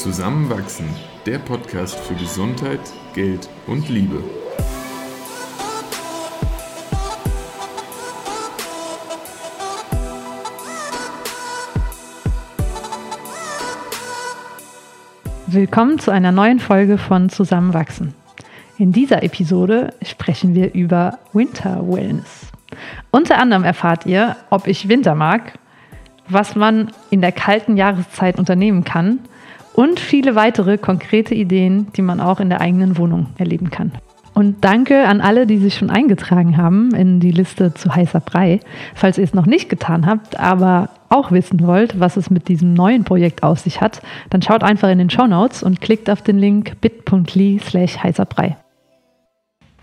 Zusammenwachsen, der Podcast für Gesundheit, Geld und Liebe. Willkommen zu einer neuen Folge von Zusammenwachsen. In dieser Episode sprechen wir über Winter Wellness. Unter anderem erfahrt ihr, ob ich Winter mag, was man in der kalten Jahreszeit unternehmen kann und viele weitere konkrete Ideen, die man auch in der eigenen Wohnung erleben kann. Und danke an alle, die sich schon eingetragen haben in die Liste zu heißer Brei. Falls ihr es noch nicht getan habt, aber auch wissen wollt, was es mit diesem neuen Projekt auf sich hat, dann schaut einfach in den Show Notes und klickt auf den Link bit.ly slash heißer Brei.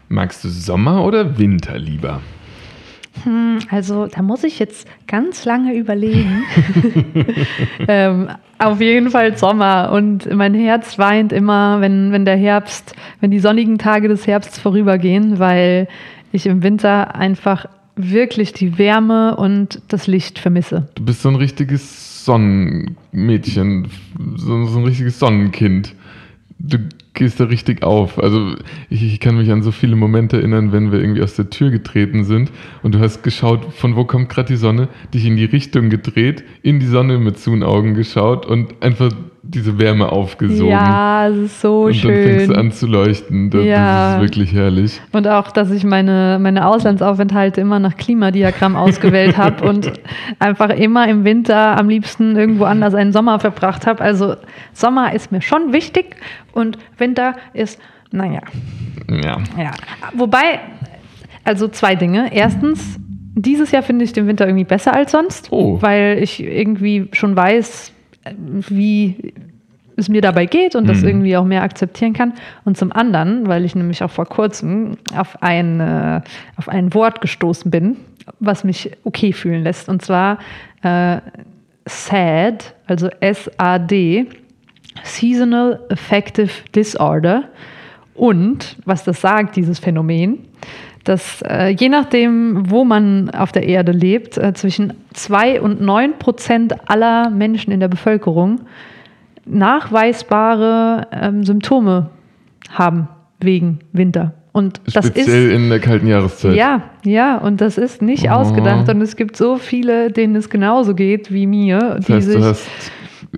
Magst du Sommer oder Winter lieber? Hm, also da muss ich jetzt ganz lange überlegen. ähm, auf jeden Fall Sommer und mein Herz weint immer, wenn, wenn der Herbst, wenn die sonnigen Tage des Herbsts vorübergehen, weil ich im Winter einfach wirklich die Wärme und das Licht vermisse. Du bist so ein richtiges Sonnenmädchen, so, ein richtiges Sonnenkind. Du gehst da richtig auf. Also ich, ich, kann mich an so viele Momente erinnern, wenn wir irgendwie aus der Tür getreten sind und du hast geschaut, von wo kommt gerade die Sonne, dich in die Richtung gedreht, in die Sonne mit zu Augen geschaut und einfach diese Wärme aufgesogen. Ja, es ist so schön. Und dann fängst du an zu leuchten. Das, ja. das ist wirklich herrlich. Und auch, dass ich meine, meine Auslandsaufenthalte immer nach Klimadiagramm ausgewählt habe und einfach immer im Winter am liebsten irgendwo anders einen Sommer verbracht habe. Also Sommer ist mir schon wichtig und Winter ist, naja. Ja. ja. Wobei, also zwei Dinge. Erstens, dieses Jahr finde ich den Winter irgendwie besser als sonst, oh. weil ich irgendwie schon weiß, wie es mir dabei geht und das mhm. irgendwie auch mehr akzeptieren kann. Und zum anderen, weil ich nämlich auch vor kurzem auf ein, äh, auf ein Wort gestoßen bin, was mich okay fühlen lässt. Und zwar äh, SAD, also S-A-D, Seasonal Affective Disorder. Und was das sagt, dieses Phänomen, dass äh, je nachdem, wo man auf der Erde lebt, äh, zwischen 2 und 9 Prozent aller Menschen in der Bevölkerung nachweisbare ähm, Symptome haben wegen Winter. Und das Speziell ist, in der kalten Jahreszeit. Ja, ja, und das ist nicht oh. ausgedacht. Und es gibt so viele, denen es genauso geht wie mir. Das heißt, sich, du hast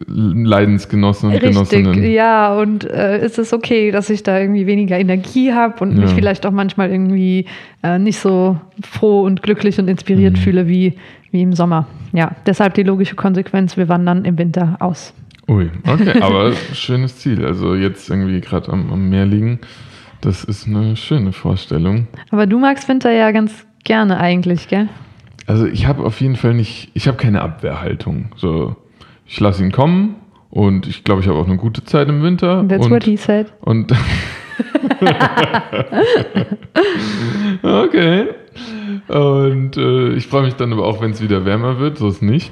Leidensgenossen und Richtig, Genossinnen. Ja, und äh, ist es okay, dass ich da irgendwie weniger Energie habe und ja. mich vielleicht auch manchmal irgendwie äh, nicht so froh und glücklich und inspiriert mhm. fühle wie, wie im Sommer. Ja, deshalb die logische Konsequenz, wir wandern im Winter aus. Ui, okay, aber schönes Ziel. Also jetzt irgendwie gerade am, am Meer liegen, das ist eine schöne Vorstellung. Aber du magst Winter ja ganz gerne eigentlich, gell? Also ich habe auf jeden Fall nicht, ich habe keine Abwehrhaltung. So, ich lasse ihn kommen und ich glaube, ich habe auch eine gute Zeit im Winter. That's und, what he said. Und okay. Und äh, ich freue mich dann aber auch, wenn es wieder wärmer wird, so ist nicht.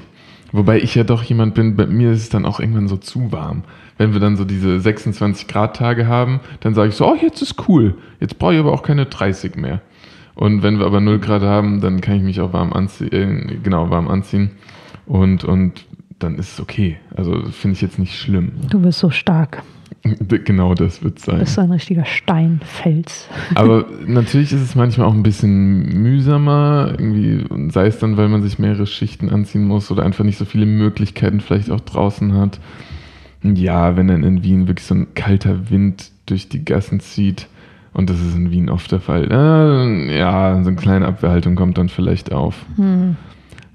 Wobei ich ja doch jemand bin, bei mir ist es dann auch irgendwann so zu warm. Wenn wir dann so diese 26 Grad Tage haben, dann sage ich so, oh, jetzt ist cool. Jetzt brauche ich aber auch keine 30 mehr. Und wenn wir aber 0 Grad haben, dann kann ich mich auch warm anziehen, äh, genau, warm anziehen. Und, und dann ist es okay. Also finde ich jetzt nicht schlimm. Du bist so stark. Genau das wird sein. Du bist so ein richtiger Steinfels. Aber natürlich ist es manchmal auch ein bisschen mühsamer, irgendwie, sei es dann, weil man sich mehrere Schichten anziehen muss oder einfach nicht so viele Möglichkeiten vielleicht auch draußen hat. Ja, wenn dann in Wien wirklich so ein kalter Wind durch die Gassen zieht, und das ist in Wien oft der Fall, äh, ja, so eine kleine Abwehrhaltung kommt dann vielleicht auf. Hm.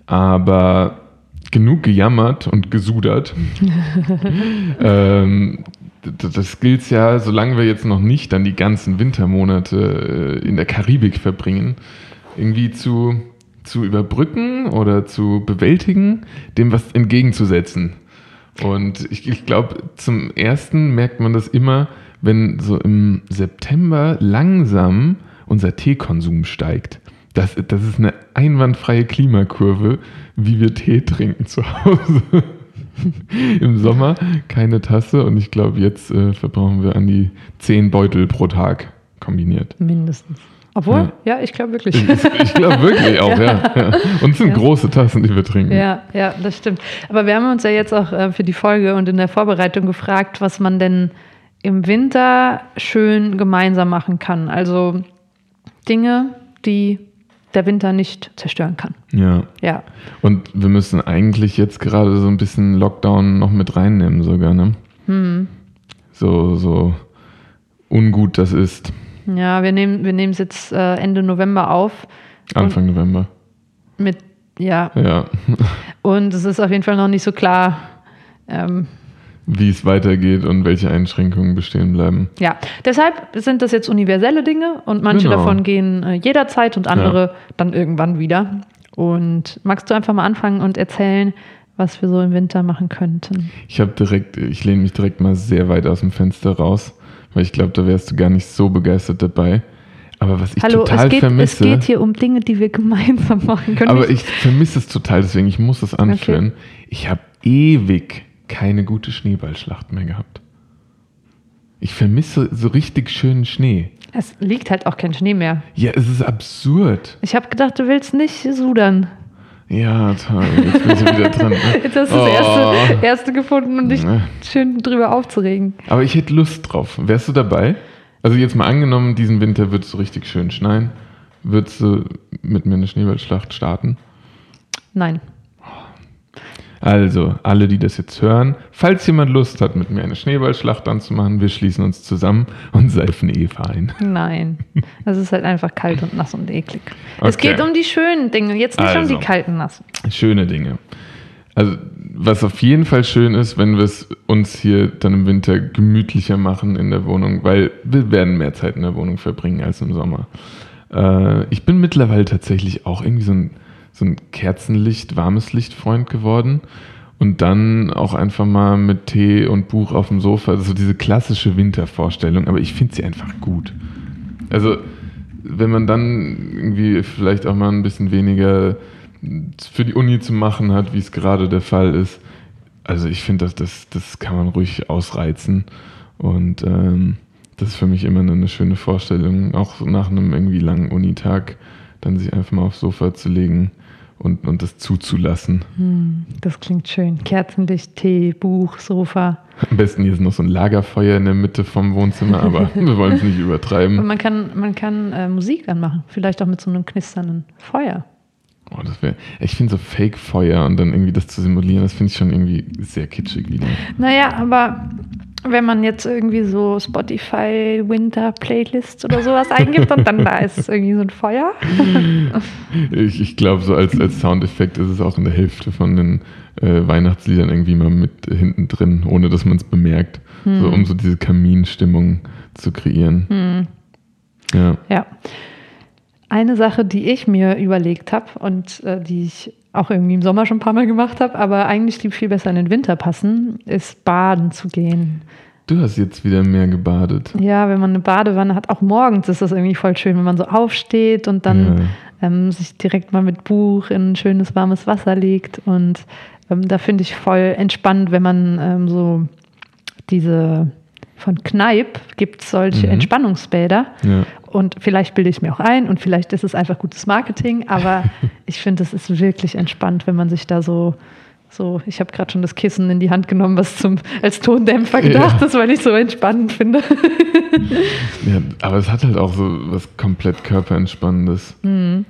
Aber genug gejammert und gesudert. ähm, das gilt ja, solange wir jetzt noch nicht dann die ganzen Wintermonate äh, in der Karibik verbringen, irgendwie zu, zu überbrücken oder zu bewältigen, dem was entgegenzusetzen. Und ich, ich glaube, zum ersten merkt man das immer, wenn so im September langsam unser Teekonsum steigt. Das, das ist eine einwandfreie Klimakurve, wie wir Tee trinken zu Hause. Im Sommer keine Tasse und ich glaube, jetzt äh, verbrauchen wir an die zehn Beutel pro Tag kombiniert. Mindestens. Obwohl, ja, ich glaube wirklich. Ich, ich glaube wirklich auch, ja. ja. Und es sind Ja. große Tassen, die wir trinken. Ja, ja, das stimmt. Aber wir haben uns ja jetzt auch äh, für die Folge und in der Vorbereitung gefragt, was man denn im Winter schön gemeinsam machen kann. Also Dinge, die der Winter nicht zerstören kann. ja. Ja, Und wir müssen eigentlich jetzt gerade so ein bisschen Lockdown noch mit reinnehmen sogar, ne? Hm. So, so ungut das ist. ja wir nehmen wir nehmen es jetzt äh, Ende November auf Anfang November. mit, ja, Ja. und es ist auf jeden Fall noch nicht so klar. Ähm, Wie es weitergeht und welche Einschränkungen bestehen bleiben. Ja, deshalb sind das jetzt universelle Dinge und manche Genau. davon gehen äh, jederzeit und andere dann irgendwann wieder. Und magst du einfach mal anfangen und erzählen, was wir so im Winter machen könnten? Ich habe direkt, ich lehne mich direkt mal sehr weit aus dem Fenster raus, weil ich glaube, da wärst du gar nicht so begeistert dabei. Aber was ich Hallo, total es geht, es vermisse, geht hier um Dinge, die wir gemeinsam machen können. aber ich vermisse es total, deswegen ich muss es anführen. Ich habe ewig keine gute Schneeballschlacht mehr gehabt. Ich vermisse so richtig schönen Schnee. es liegt halt auch kein Schnee mehr. Ja, es ist absurd. Ich habe gedacht, du willst nicht sudern. Ja, toll. Jetzt bin ich wieder dran. Ne? Jetzt hast du Oh. das erste, erste gefunden, um dich Ne. schön drüber aufzuregen. Aber ich hätte Lust drauf. Wärst du dabei? Also jetzt mal angenommen, diesen Winter wird es so richtig schön schneien. Würdest du mit mir eine Schneeballschlacht starten? Nein. Also, alle, die das jetzt hören, falls jemand Lust hat, mit mir eine Schneeballschlacht anzumachen, wir schließen uns zusammen und seifen Eva ein. Nein. Es ist halt einfach kalt und nass und eklig. Es Okay. geht um die schönen Dinge, jetzt nicht um Also. die kalten, nassen. Schöne Dinge. Also, was auf jeden Fall schön ist, wenn wir es uns hier dann im Winter gemütlicher machen in der Wohnung, weil wir werden mehr Zeit in der Wohnung verbringen als im Sommer. Äh, ich bin mittlerweile tatsächlich auch irgendwie so ein, so ein Kerzenlicht, warmes Licht-Freund geworden. Und dann auch einfach mal mit Tee und Buch auf dem Sofa, so diese klassische Wintervorstellung, aber ich finde sie einfach gut. Also, wenn man dann irgendwie vielleicht auch mal ein bisschen weniger für die Uni zu machen hat, wie es gerade der Fall ist. Also ich finde, das, das, das kann man ruhig ausreizen. Und ähm, das ist für mich immer eine schöne Vorstellung, auch nach einem irgendwie langen Unitag, dann sich einfach mal aufs Sofa zu legen und, und das zuzulassen. Hm, das klingt schön. Kerzenlicht, Tee, Buch, Sofa. Am besten hier ist noch so ein Lagerfeuer in der Mitte vom Wohnzimmer, aber wir wollen es nicht Und übertreiben. man kann, man kann äh, Musik anmachen. Vielleicht auch mit so einem knisternden Feuer. Oh, das wär, ich finde so Fake-Feuer und dann irgendwie das zu simulieren, das finde ich schon irgendwie sehr kitschig wieder. Naja, aber wenn man jetzt irgendwie so Spotify Winter Playlists oder sowas eingibt und dann da ist irgendwie so ein Feuer. Ich, ich glaube, so als, als Soundeffekt ist es auch in der Hälfte von den äh, Weihnachtsliedern irgendwie mal mit äh, hinten drin, ohne dass man es bemerkt. So, um so diese Kaminstimmung zu kreieren. Hm, Ja. ja. Eine Sache, die ich mir überlegt habe und äh, die ich auch irgendwie im Sommer schon ein paar Mal gemacht habe, aber eigentlich die viel besser in den Winter passen, ist baden zu gehen. Du hast jetzt wieder mehr gebadet. Ja, wenn man eine Badewanne hat, auch morgens ist das irgendwie voll schön, wenn man so aufsteht und dann ähm, sich direkt mal mit Buch in schönes warmes Wasser legt. Und ähm, da finde ich voll entspannt, wenn man ähm, so diese von Kneipp gibt es solche Mhm. Entspannungsbäder. Ja. Und vielleicht bilde ich mir auch ein und vielleicht ist es einfach gutes Marketing, aber ich finde, es ist wirklich entspannt, wenn man sich da so, so ich habe gerade schon das Kissen in die Hand genommen, was zum, als Tondämpfer gedacht Ja. ist, weil ich so entspannend finde. ja. Aber es hat halt auch so was komplett körperentspannendes. Mhm.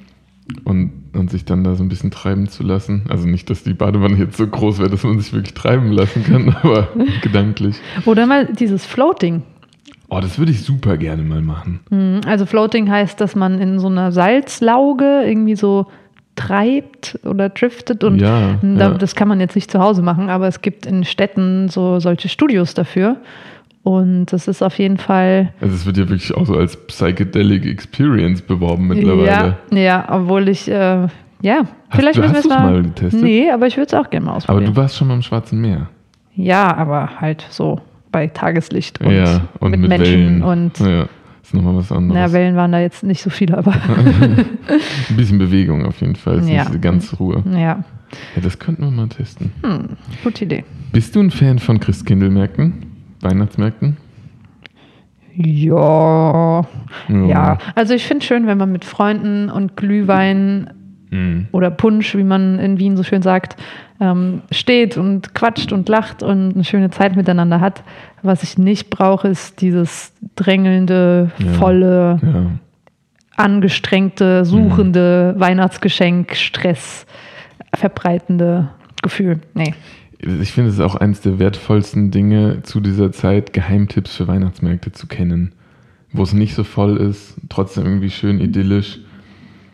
Und, und sich dann da so ein bisschen treiben zu lassen. Also nicht, dass die Badewanne jetzt so groß wäre, dass man sich wirklich treiben lassen kann, aber gedanklich. Oder mal dieses Floating. Oh, das würde ich super gerne mal machen. Mhm. Also Floating heißt, dass man in so einer Salzlauge irgendwie so treibt oder driftet und Ja, da, ja. das kann man jetzt nicht zu Hause machen, aber es gibt in Städten so solche Studios dafür und das ist auf jeden Fall Also es wird ja wirklich auch so als Psychedelic Experience beworben mittlerweile. ja, ja, obwohl ich äh, ja, vielleicht du- müssen wir hast es du's mal getestet? Nee, aber ich würde es auch gerne mal Aber ausprobieren. du warst schon mal im Schwarzen Meer. ja, aber halt so bei Tageslicht und, ja, und mit, mit, Menschen Wellen. und ja, ist nochmal was anderes. na, Wellen waren da jetzt nicht so viele, aber Ein bisschen Bewegung auf jeden Fall. Es ist Ja. diese ganze Ruhe. ja, Ja, das könnten wir mal testen. hm, gute Idee. Bist du ein Fan von Christkindlmärkten? Weihnachtsmärkten? Ja. Ja. Ja. Also ich finde es schön, wenn man mit Freunden und Glühwein Mhm. oder Punsch, wie man in Wien so schön sagt, ähm, steht und quatscht und lacht und eine schöne Zeit miteinander hat. Was ich nicht brauche, ist dieses drängelnde, Ja. volle, Ja. angestrengte, suchende Weihnachtsgeschenk, Stress verbreitende Gefühl. Nee. Ich finde es ist auch eines der wertvollsten Dinge zu dieser Zeit, Geheimtipps für Weihnachtsmärkte zu kennen. Wo es nicht so voll ist, trotzdem irgendwie schön idyllisch.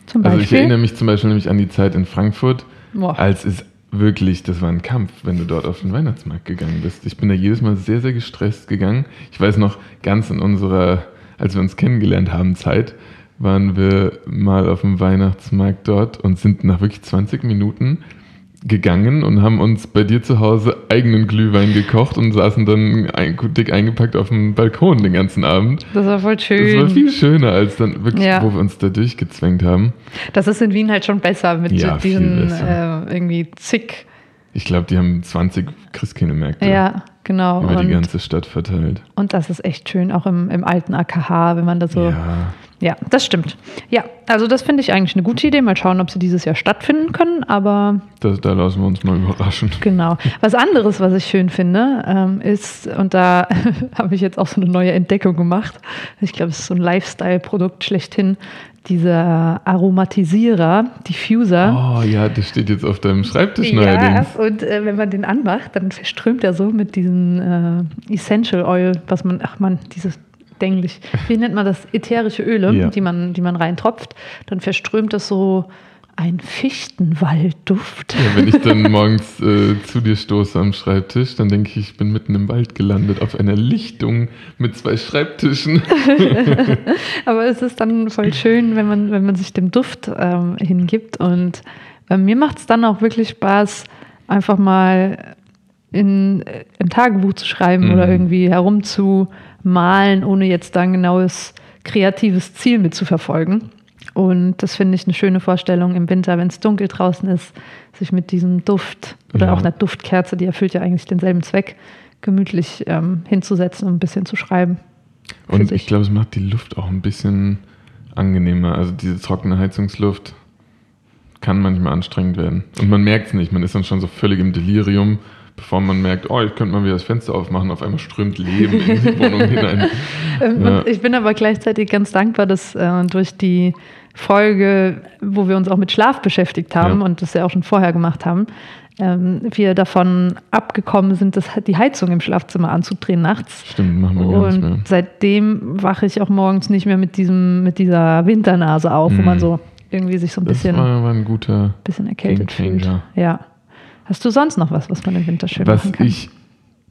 Zum Also ich Beispiel. erinnere mich zum Beispiel nämlich an die Zeit in Frankfurt, Boah. als es wirklich, das war ein Kampf, wenn du dort auf den Weihnachtsmarkt gegangen bist. Ich bin da jedes Mal sehr, sehr gestresst gegangen. Ich weiß noch, ganz in unserer, als wir uns kennengelernt haben, Zeit, waren wir mal auf dem Weihnachtsmarkt dort und sind nach wirklich 20 Minuten gegangen und haben uns bei dir zu Hause eigenen Glühwein gekocht und saßen dann ein, dick eingepackt auf dem Balkon den ganzen Abend. Das war voll Das war schön. viel schöner als dann wirklich, Ja. wo wir uns da durchgezwängt haben. Das ist in Wien halt schon besser mit Ja, diesen besser. äh, irgendwie zig. Ich glaube, die haben 20 Christkindlmärkte Ja, genau. über die Und, ganze Stadt verteilt. und das ist echt schön, auch im, im alten AKH, wenn man da so. Ja, Ja, das stimmt. Ja, also das finde ich eigentlich eine gute Idee. Mal schauen, ob sie dieses Jahr stattfinden können. Aber das, da lassen wir uns mal überraschen. genau. Was anderes, was ich schön finde, ähm, ist, und da habe ich jetzt auch so eine neue Entdeckung gemacht. Ich glaube, es ist so ein Lifestyle-Produkt schlechthin. Dieser Aromatisierer, Diffuser. Oh ja, das steht jetzt auf deinem Schreibtisch Ja, neuerdings. und äh, wenn man den anmacht, dann verströmt er so mit diesem äh, Essential Oil, was man, ach man, dieses dänglich, wie nennt man das? Ätherische Öle, Ja. die, man, die man reintropft. Dann verströmt das so ein Fichtenwaldduft. Ja, wenn ich dann morgens äh, zu dir stoße am Schreibtisch, dann denke ich, ich bin mitten im Wald gelandet, auf einer Lichtung mit zwei Schreibtischen. Aber es ist dann voll schön, wenn man, wenn man sich dem Duft ähm, hingibt. Und bei mir macht es dann auch wirklich Spaß, einfach mal in äh, ein Tagebuch zu schreiben Mhm. oder irgendwie herumzumalen, ohne jetzt da ein genaues kreatives Ziel mit zu verfolgen. Und das finde ich eine schöne Vorstellung im Winter, wenn es dunkel draußen ist, sich mit diesem Duft oder Ja. auch einer Duftkerze, die erfüllt ja eigentlich denselben Zweck, gemütlich ähm, hinzusetzen und ein bisschen zu schreiben. Und sich. ich glaube, es macht die Luft auch ein bisschen angenehmer. Also diese trockene Heizungsluft kann manchmal anstrengend werden. Und man merkt es nicht. Man ist dann schon so völlig im Delirium, bevor man merkt, oh, ich könnte mal wieder das Fenster aufmachen. Auf einmal strömt Leben in die Wohnung hinein. Ähm, Ja. Ich bin aber gleichzeitig ganz dankbar, dass äh, durch die Folge, wo wir uns auch mit Schlaf beschäftigt haben Ja. und das ja auch schon vorher gemacht haben, ähm, wir davon abgekommen sind, das, die Heizung im Schlafzimmer anzudrehen nachts. Stimmt, machen wir gar nicht mehr. Und seitdem wache ich auch morgens nicht mehr mit, diesem, mit dieser Winternase auf, wo Mhm. man so irgendwie sich so ein Das bisschen, war, war ein guter. bisschen erkältet fühlt. Ja. Hast du sonst noch was, was man im Winter schön Was machen kann? ich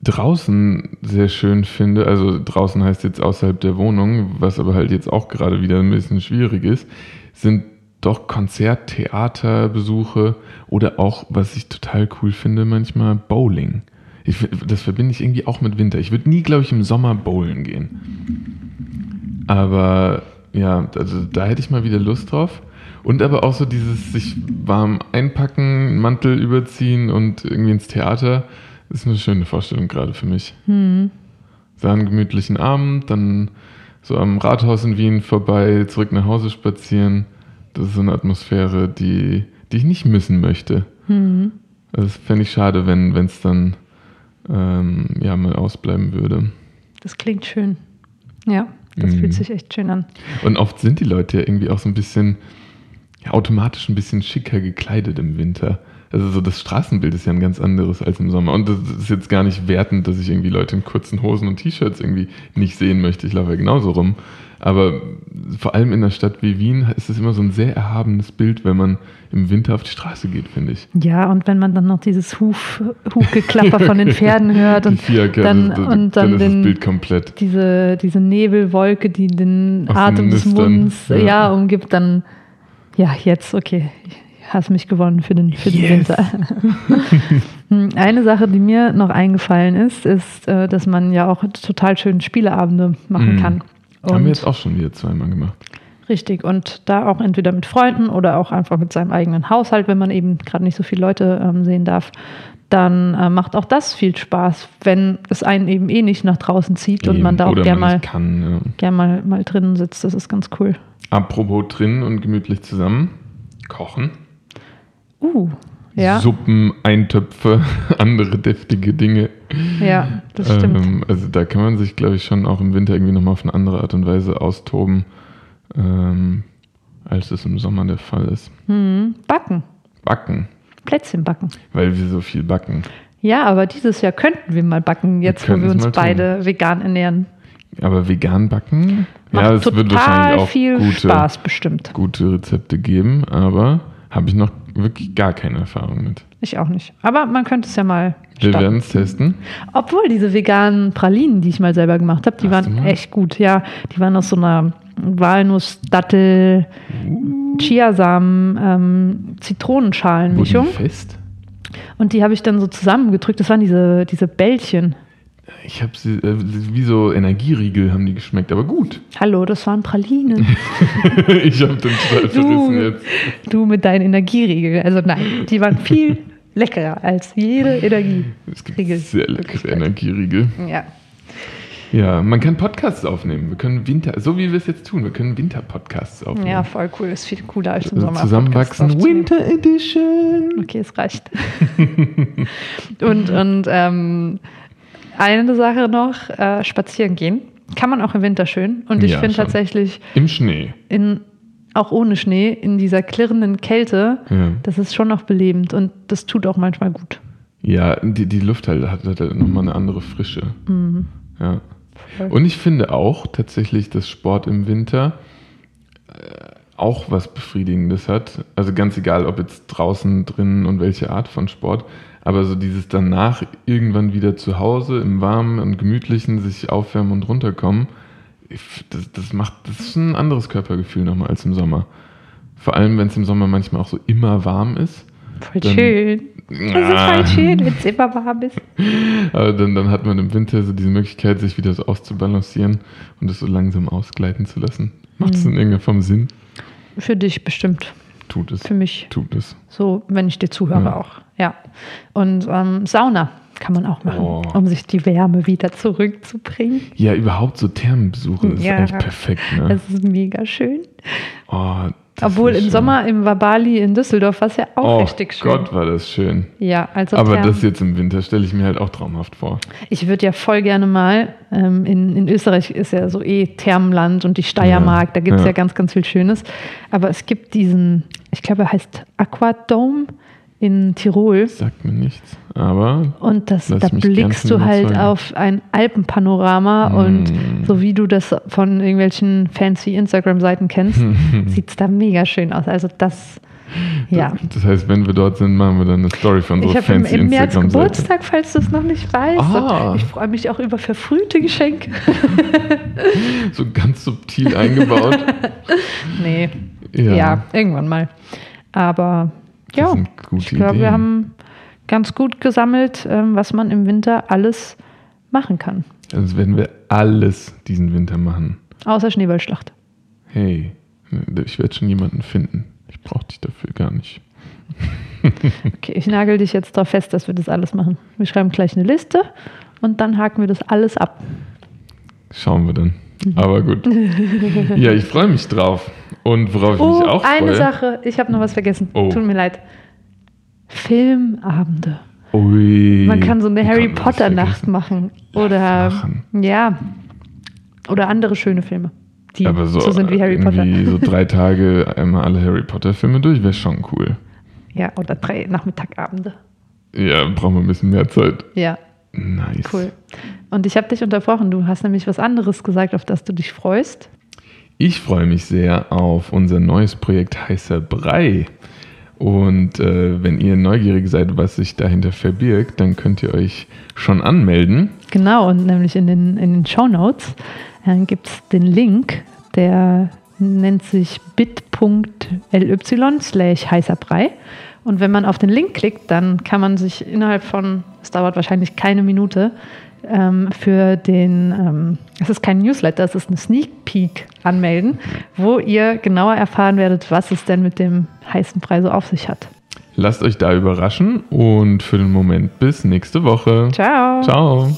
draußen sehr schön finde, also draußen heißt jetzt außerhalb der Wohnung, was aber halt jetzt auch gerade wieder ein bisschen schwierig ist, sind doch Konzerttheaterbesuche oder auch, was ich total cool finde, manchmal Bowling. Ich, das verbinde ich irgendwie auch mit Winter. Ich würde nie, glaube ich, im Sommer bowlen gehen. Aber ja, also da hätte ich mal wieder Lust drauf. Und aber auch so dieses sich warm einpacken, Mantel überziehen und irgendwie ins Theater, ist eine schöne Vorstellung gerade für mich. Hm. So einen gemütlichen Abend, dann so am Rathaus in Wien vorbei, zurück nach Hause spazieren. Das ist so eine Atmosphäre, die, die ich nicht missen möchte. Hm. Also das fände ich schade, wenn es dann ähm, ja mal ausbleiben würde. Das klingt schön. Ja, das Mhm. fühlt sich echt schön an. Und oft sind die Leute ja irgendwie auch so ein bisschen, ja, automatisch ein bisschen schicker gekleidet im Winter. Also so das Straßenbild ist ja ein ganz anderes als im Sommer. Und das ist jetzt gar nicht wertend, dass ich irgendwie Leute in kurzen Hosen und T-Shirts irgendwie nicht sehen möchte. Ich laufe ja genauso rum. Aber vor allem in einer Stadt wie Wien ist es immer so ein sehr erhabenes Bild, wenn man im Winter auf die Straße geht, finde ich. Ja, und wenn man dann noch dieses Huf, Hufgeklapper von den Pferden hört und Fiaker, dann, das, und dann, ist das den, Bild komplett. diese, diese Nebelwolke, die den Aus Atem des Munds ja. ja. umgibt, dann ja, jetzt, okay, hast mich gewonnen für den, für den Yes. Winter. Hm, Eine Sache, die mir noch eingefallen ist, ist, äh, dass man ja auch total schön Spieleabende machen Mhm. kann. Haben wir Und jetzt auch schon wieder zweimal gemacht. Richtig, und da auch entweder mit Freunden oder auch einfach mit seinem eigenen Haushalt, wenn man eben gerade nicht so viele Leute ähm, sehen darf. dann äh, macht auch das viel Spaß, wenn es einen eben eh nicht nach draußen zieht und man da auch Oder gern man mal, kann. Ja. gern mal, mal drinnen sitzt. Das ist ganz cool. Apropos drin und gemütlich zusammen. Kochen. Uh, ja, Suppen, Eintöpfe, andere deftige Dinge. ja, das stimmt. Ähm, also da kann man sich, glaube ich, schon auch im Winter irgendwie nochmal auf eine andere Art und Weise austoben, ähm, als es im Sommer der Fall ist. Hm, backen, Backen, Plätzchen backen. weil wir so viel backen. Ja, aber dieses Jahr könnten wir mal backen, jetzt wo könnten wir uns mal tun. beide vegan ernähren. Aber vegan backen, Macht ja, es wird wahrscheinlich auch viel gute, Spaß bestimmt. gute Rezepte geben, aber habe ich noch wirklich gar keine Erfahrung mit. Ich auch nicht. Aber man könnte es ja mal Wir werden es testen. Obwohl diese veganen Pralinen, die ich mal selber gemacht habe, die Hast waren echt gut. Ja, die waren aus so einer Walnuss, Dattel, Chiasamen, ähm, Zitronenschalenmischung. Fest? Und die habe ich dann so zusammengedrückt. Das waren diese, diese Bällchen. Ich habe sie, äh, wie so Energieriegel haben die geschmeckt, aber gut. Hallo, das waren Pralinen. ich habe den Stall verrissen jetzt. du mit deinen Energieriegel. Also nein, die waren viel leckerer als jede Energie. Es gibt Riegel. sehr leckere. Energieriegel. Ja. Ja, man kann Podcasts aufnehmen. Wir können Winter, so wie wir es jetzt tun, wir können Winter-Podcasts aufnehmen. ja, voll cool. Ist viel cooler als im Also Sommer. Zusammenwachsen. Winter Edition. Okay, es reicht. und und ähm, eine Sache noch, äh, spazieren gehen. Kann man auch im Winter schön. Und ich Ja, finde tatsächlich, Im Schnee. in, auch ohne Schnee, in dieser klirrenden Kälte, Ja, das ist schon noch belebend und das tut auch manchmal gut. ja die, die Luft halt hat, hat halt nochmal eine andere Frische. Mhm. Ja. Und ich finde auch tatsächlich, dass Sport im Winter äh, auch was Befriedigendes hat. Also ganz egal, ob jetzt draußen, drinnen und welche Art von Sport. Aber so dieses danach irgendwann wieder zu Hause im Warmen und Gemütlichen sich aufwärmen und runterkommen, das, das macht, das ist ein anderes Körpergefühl nochmal als im Sommer. Vor allem, wenn es im Sommer manchmal auch so immer warm ist. Voll Dann- schön. Das ist Ah. voll schön, wenn es immer warm ist. Aber dann, dann hat man im Winter so diese Möglichkeit, sich wieder so auszubalancieren und es so langsam ausgleiten zu lassen. Macht es in irgendeiner Form Sinn? Für dich bestimmt. Tut es. Für mich. Tut es. So, wenn ich dir zuhöre Ja. auch. Ja. Und ähm, Sauna kann man auch machen, Oh. um sich die Wärme wieder zurückzubringen. Ja, überhaupt so Thermenbesuche ist Ja. eigentlich perfekt. Ne? Das ist mega schön. Oh, das Obwohl im schön. Sommer im Wabali in Düsseldorf war es ja auch oh richtig schön. Gott, war das schön. Ja, also Aber Thermen. das jetzt im Winter stelle ich mir halt auch traumhaft vor. ich würde ja voll gerne mal, ähm, in, in Österreich ist ja so eh Thermenland und die Steiermark, Ja, da gibt es ja. ja ganz, ganz viel Schönes. Aber es gibt diesen, ich glaube, er heißt Aquadome in Tirol. Sagt mir nichts. Aber Und das, da blickst du halt auf ein Alpenpanorama und Mm. so wie du das von irgendwelchen fancy Instagram-Seiten kennst, sieht es da mega schön aus. Also das, ja. das heißt, wenn wir dort sind, machen wir dann eine Story von Ich unserer habe im, im März. Geburtstag, falls du es noch nicht weißt. Ah. Und ich freue mich auch über verfrühte Geschenke. So ganz subtil eingebaut. nee, Ja, ja. irgendwann mal. Aber ja, ich glaube, wir haben ganz gut gesammelt, ähm, was man im Winter alles machen kann. Also werden wir alles diesen Winter machen. Außer Schneeballschlacht. Hey, ich werde schon jemanden finden. Ich brauche dich dafür gar nicht. Okay, ich nagel dich jetzt darauf fest, dass wir das alles machen. Wir schreiben gleich eine Liste und dann haken wir das alles ab. Schauen wir dann. Mhm. Aber gut. Ja, ich freue mich drauf. Und worauf ich Oh, mich auch eine freue. Sache, ich habe noch was vergessen. Oh. Tut mir leid. Filmabende. Ui, Man kann so eine Harry Potter Nacht machen oder machen. ja oder andere schöne Filme, die Aber so, so, sind wie Harry Potter. so drei Tage einmal alle Harry Potter Filme durch, wäre schon cool. Ja, oder drei Nachmittagabende. Ja, brauchen wir ein bisschen mehr Zeit. Ja, Nice. cool. Und ich habe dich unterbrochen. Du hast nämlich was anderes gesagt, auf das du dich freust. Ich freue mich sehr auf unser neues Projekt Heißer Brei. Und äh, wenn ihr neugierig seid, was sich dahinter verbirgt, dann könnt ihr euch schon anmelden. Genau, und nämlich in den, in den Show Notes äh, gibt es den Link, der nennt sich bit.ly slash heißer Brei. Und wenn man auf den Link klickt, dann kann man sich innerhalb von, es dauert wahrscheinlich keine Minute, ähm, für den, ähm, es ist kein Newsletter, es ist eine Sneak Peek anmelden, wo ihr genauer erfahren werdet, was es denn mit dem heißen Brei so auf sich hat. Lasst euch da überraschen und für den Moment bis nächste Woche. Ciao. Ciao.